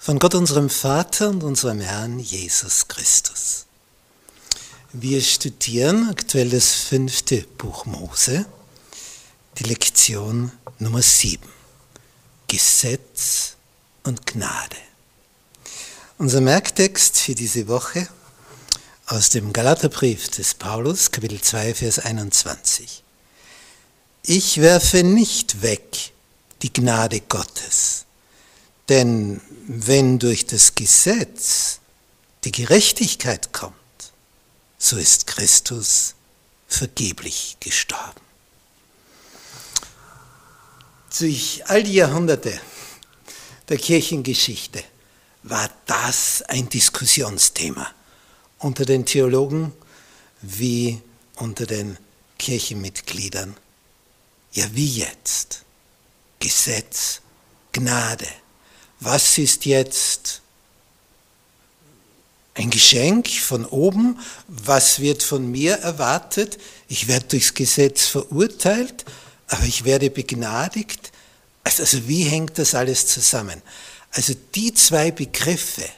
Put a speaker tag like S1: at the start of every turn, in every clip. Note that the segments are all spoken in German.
S1: von Gott unserem Vater und unserem Herrn Jesus Christus. Wir studieren aktuell das fünfte Buch Mose, die Lektion Nummer sieben. Gesetz und Gnade. Unser Merktext für diese Woche aus dem Galaterbrief des Paulus, Kapitel 2, Vers 21. Ich werfe nicht weg die Gnade Gottes, denn wenn durch das Gesetz die Gerechtigkeit kommt, so ist Christus vergeblich gestorben. Durch all die Jahrhunderte der Kirchengeschichte war das ein Diskussionsthema unter den Theologen wie unter den Kirchenmitgliedern. Ja, wie jetzt? Gesetz, Gnade. Was ist jetzt ein Geschenk von oben? Was wird von mir erwartet? Ich werde durchs Gesetz verurteilt, aber ich werde begnadigt. Also, also wie hängt das alles zusammen? Also die zwei Begriffe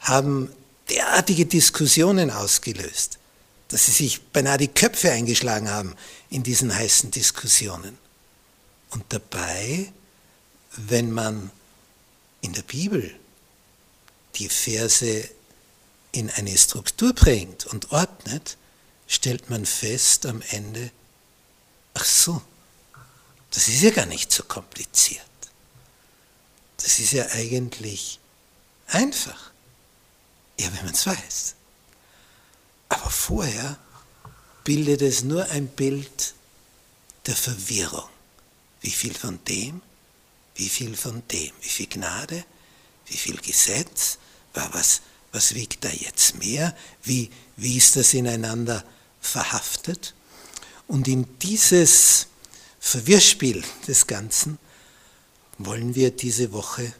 S1: haben derartige Diskussionen ausgelöst, dass sie sich beinahe die Köpfe eingeschlagen haben in diesen heißen Diskussionen. Und dabei, wenn man in der Bibel die Verse in eine Struktur bringt und ordnet, stellt man fest am Ende, ach so, das ist ja gar nicht so kompliziert. Das ist ja eigentlich einfach. Ja, wenn man es weiß. Aber vorher bildet es nur ein Bild der Verwirrung. Wie viel von dem, wie viel von dem, wie viel Gnade, wie viel Gesetz, was, was wiegt da jetzt mehr, wie, wie ist das ineinander verhaftet? Und in dieses Verwirrspiel des Ganzen wollen wir diese Woche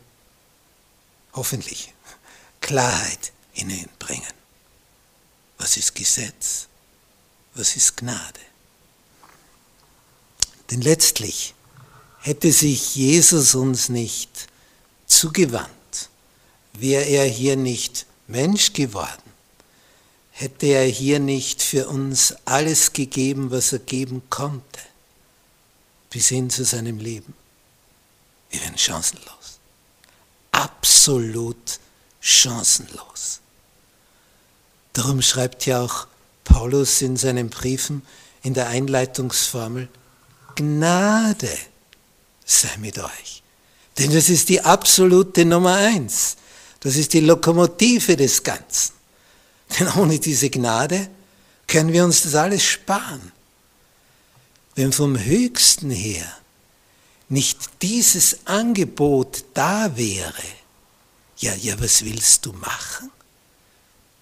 S1: hoffentlich Klarheit hineinbringen. Was ist Gesetz? Was ist Gnade? Denn letztlich hätte sich Jesus uns nicht zugewandt, wäre er hier nicht Mensch geworden, hätte er hier nicht für uns alles gegeben, was er geben konnte bis hin zu seinem Leben. Wir wären chancenlos. Absolut chancenlos. Darum schreibt ja auch Paulus in seinen Briefen in der Einleitungsformel, Gnade sei mit euch. Denn das ist die absolute Nummer eins. Das ist die Lokomotive des Ganzen. Denn ohne diese Gnade können wir uns das alles sparen wenn vom Höchsten her nicht dieses Angebot da wäre, ja, ja, was willst du machen?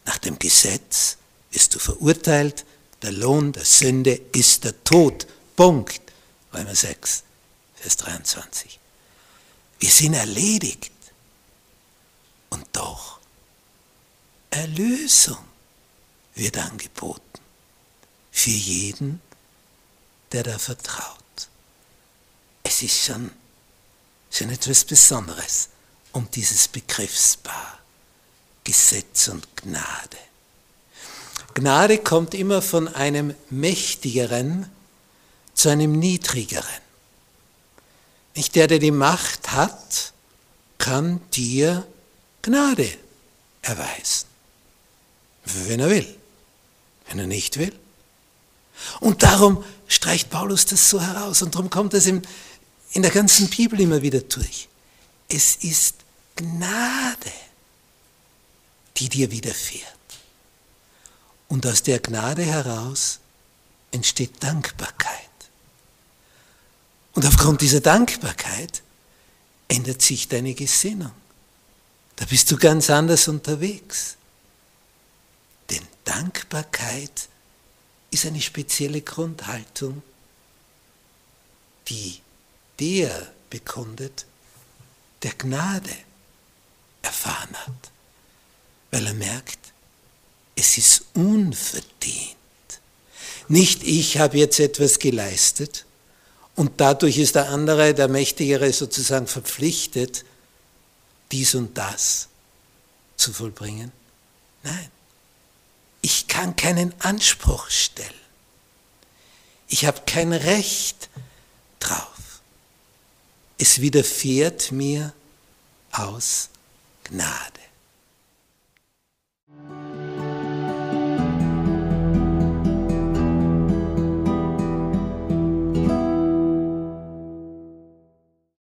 S1: Nach dem Gesetz bist du verurteilt, der Lohn der Sünde ist der Tod. Punkt. Römer 6, Vers 23. Wir sind erledigt. Und doch, Erlösung wird angeboten. Für jeden, der da vertraut. Es ist schon, schon etwas Besonderes um dieses Begriffspaar Gesetz und Gnade. Gnade kommt immer von einem Mächtigeren zu einem Niedrigeren. Nicht der, der die Macht hat, kann dir Gnade erweisen. wenn er will. Wenn er nicht will. Und darum streicht Paulus das so heraus und darum kommt es in, in der ganzen Bibel immer wieder durch. Es ist Gnade, die dir widerfährt. Und aus der Gnade heraus entsteht Dankbarkeit. Und aufgrund dieser Dankbarkeit ändert sich deine Gesinnung. Da bist du ganz anders unterwegs. Denn Dankbarkeit ist eine spezielle Grundhaltung, die der bekundet, der Gnade erfahren hat, weil er merkt, es ist unverdient. Nicht ich habe jetzt etwas geleistet und dadurch ist der andere, der Mächtigere sozusagen verpflichtet, dies und das zu vollbringen. Nein, ich kann keinen Anspruch stellen. Ich habe kein Recht drauf. Es widerfährt mir aus Gnade.